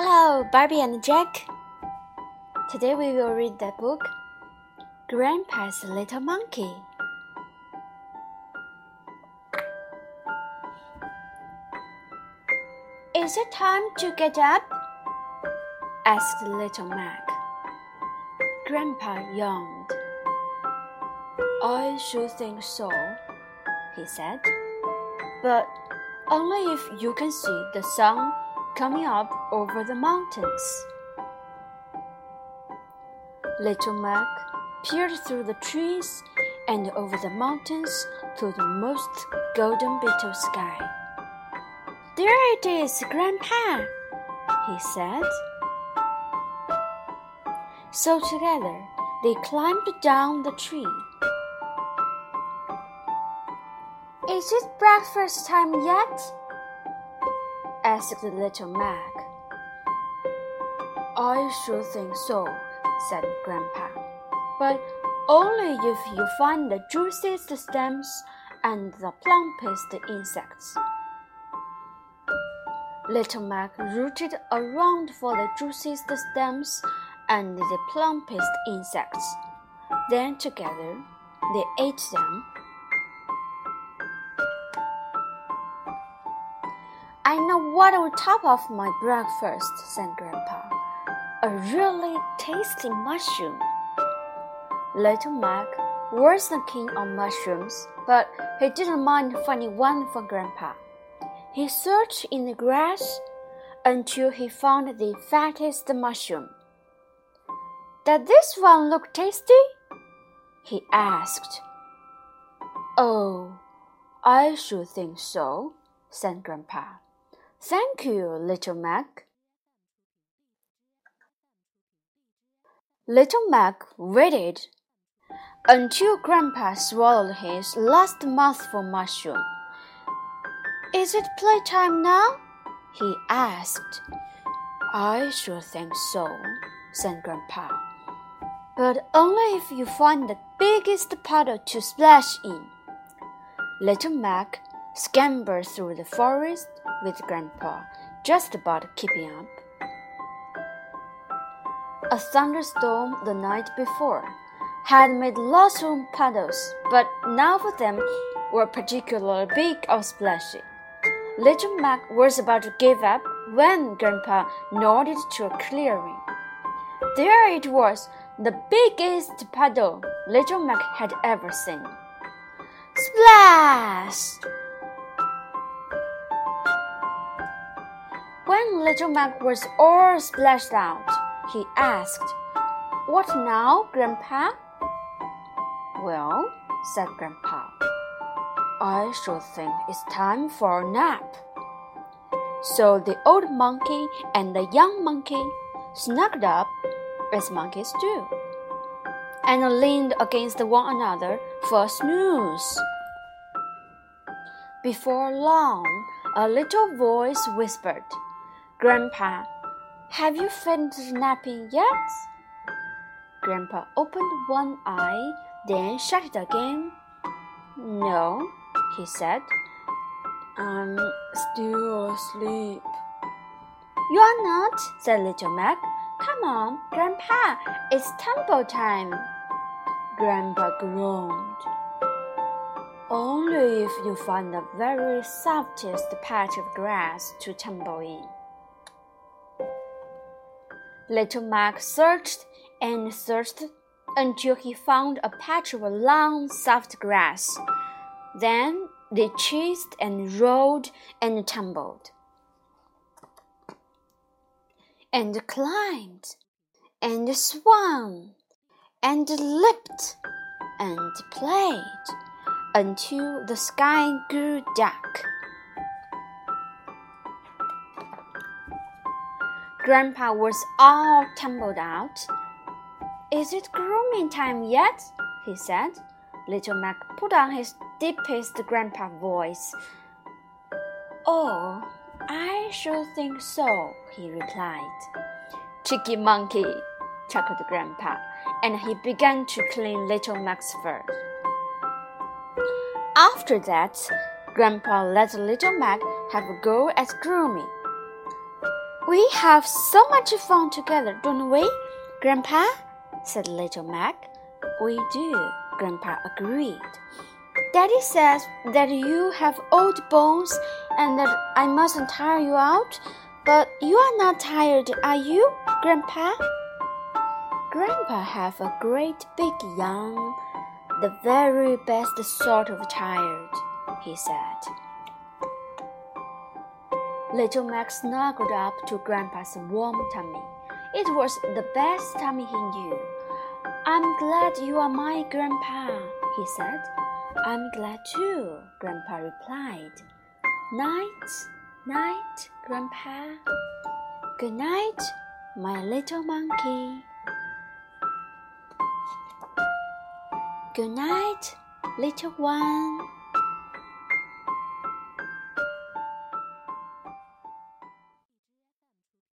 Hello, Barbie and Jack. Today we will read the book Grandpa's Little Monkey. Is it time to get up? asked little Mac. Grandpa yawned. I should think so, he said. But only if you can see the sun coming up over the mountains. Little Mac peered through the trees and over the mountains to the most golden bit of sky. There it is, Grandpa, he said. So together they climbed down the tree. Is it breakfast time yet? Asked little Mac. I should think so, said Grandpa. But only if you find the juiciest stems and the plumpest insects. Little Mac rooted around for the juiciest stems and the plumpest insects. Then together they ate them. I know what will top off my breakfast, said Grandpa. A really tasty mushroom. Little Mac was the king of mushrooms, but he didn't mind finding one for Grandpa. He searched in the grass until he found the fattest mushroom. Does this one look tasty? he asked. Oh, I should think so, said Grandpa. Thank you, little Mac. Little Mac waited until Grandpa swallowed his last mouthful mushroom. Is it playtime now? he asked. I should think so, said Grandpa. But only if you find the biggest puddle to splash in. Little Mac scampered through the forest with Grandpa, just about keeping up. A thunderstorm the night before had made lots of puddles, but none of them were particularly big or splashy. Little Mac was about to give up when Grandpa nodded to a clearing. There it was, the biggest puddle Little Mac had ever seen. Splash! Little Mac was all splashed out, he asked, What now, Grandpa? Well, said Grandpa, I should think it's time for a nap. So the old monkey and the young monkey snuggled up as monkeys do, and leaned against one another for a snooze. Before long, a little voice whispered, Grandpa, have you finished napping yet? Grandpa opened one eye, then shut it again. No, he said. I'm still asleep. You are not, said Little Mac. Come on, Grandpa, it's tumble time. Grandpa groaned. Only if you find the very softest patch of grass to tumble in. Little Mac searched and searched until he found a patch of long, soft grass. Then they chased and rolled and tumbled, and climbed, and swung, and leaped, and played until the sky grew dark. Grandpa was all tumbled out. Is it grooming time yet? he said. Little Mac put on his deepest grandpa voice. Oh, I should think so, he replied. Cheeky monkey, chuckled Grandpa, and he began to clean Little Mac's fur. After that, Grandpa let Little Mac have a go at grooming. We have so much fun together, don't we, Grandpa? said little Mac. We do, Grandpa agreed. Daddy says that you have old bones and that I mustn't tire you out, but you are not tired, are you, Grandpa? Grandpa have a great big yawn, the very best sort of tired, he said. Little Mac snuggled up to Grandpa's warm tummy. It was the best tummy he knew. I'm glad you are my grandpa, he said. I'm glad too, Grandpa replied. Night, night, Grandpa. Good night, my little monkey. Good night, little one.